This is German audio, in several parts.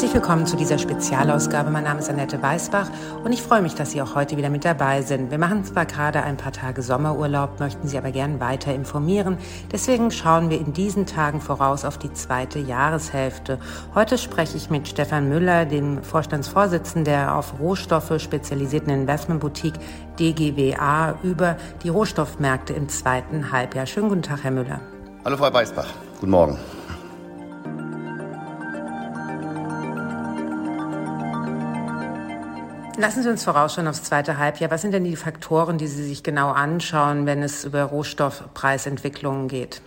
Herzlich willkommen zu dieser Spezialausgabe. Mein Name ist Annette Weißbach und ich freue mich, dass Sie auch heute wieder mit dabei sind. Wir machen zwar gerade ein paar Tage Sommerurlaub, möchten Sie aber gern weiter informieren. Deswegen schauen wir in diesen Tagen voraus auf die zweite Jahreshälfte. Heute spreche ich mit Stefan Müller, dem Vorstandsvorsitzenden der auf Rohstoffe spezialisierten Investmentboutique DGWA, über die Rohstoffmärkte im zweiten Halbjahr. Schönen guten Tag, Herr Müller. Hallo, Frau Weißbach. Guten Morgen. Lassen Sie uns vorausschauen aufs zweite Halbjahr. Was sind denn die Faktoren, die Sie sich genau anschauen, wenn es über Rohstoffpreisentwicklungen geht?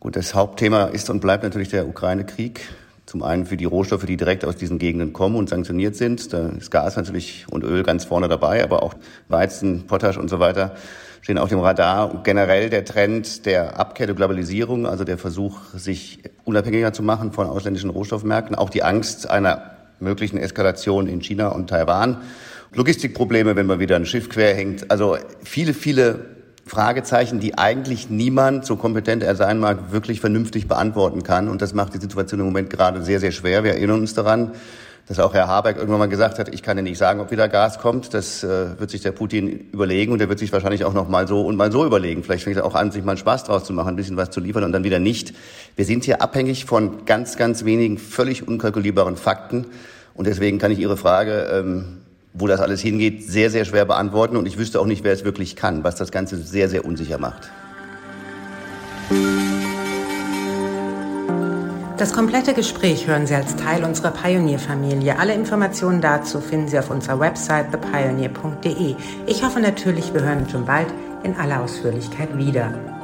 Gut, das Hauptthema ist und bleibt natürlich der Ukraine-Krieg. Zum einen für die Rohstoffe, die direkt aus diesen Gegenden kommen und sanktioniert sind. Da ist Gas natürlich und Öl ganz vorne dabei, aber auch Weizen, Potasch und so weiter stehen auf dem Radar. Und generell der Trend der Abkehr der Globalisierung, also der Versuch, sich unabhängiger zu machen von ausländischen Rohstoffmärkten, auch die Angst einer möglichen Eskalation in China und Taiwan. Logistikprobleme, wenn man wieder ein Schiff querhängt. Also viele, viele Fragezeichen, die eigentlich niemand, so kompetent er sein mag, wirklich vernünftig beantworten kann. Und das macht die Situation im Moment gerade sehr, sehr schwer. Wir erinnern uns daran, dass auch Herr Habeck irgendwann mal gesagt hat, ich kann ja nicht sagen, ob wieder Gas kommt. Das äh, wird sich der Putin überlegen und der wird sich wahrscheinlich auch noch mal so und mal so überlegen. Vielleicht fängt er auch an, sich mal einen Spaß draus zu machen, ein bisschen was zu liefern und dann wieder nicht. Wir sind hier abhängig von ganz, ganz wenigen völlig unkalkulierbaren Fakten. Und deswegen kann ich Ihre Frage, ähm, wo das alles hingeht, sehr, sehr schwer beantworten. Und ich wüsste auch nicht, wer es wirklich kann, was das Ganze sehr, sehr unsicher macht. Das komplette Gespräch hören Sie als Teil unserer Pioneer-Familie. Alle Informationen dazu finden Sie auf unserer Website thepioneer.de. Ich hoffe natürlich, wir hören uns schon bald in aller Ausführlichkeit wieder.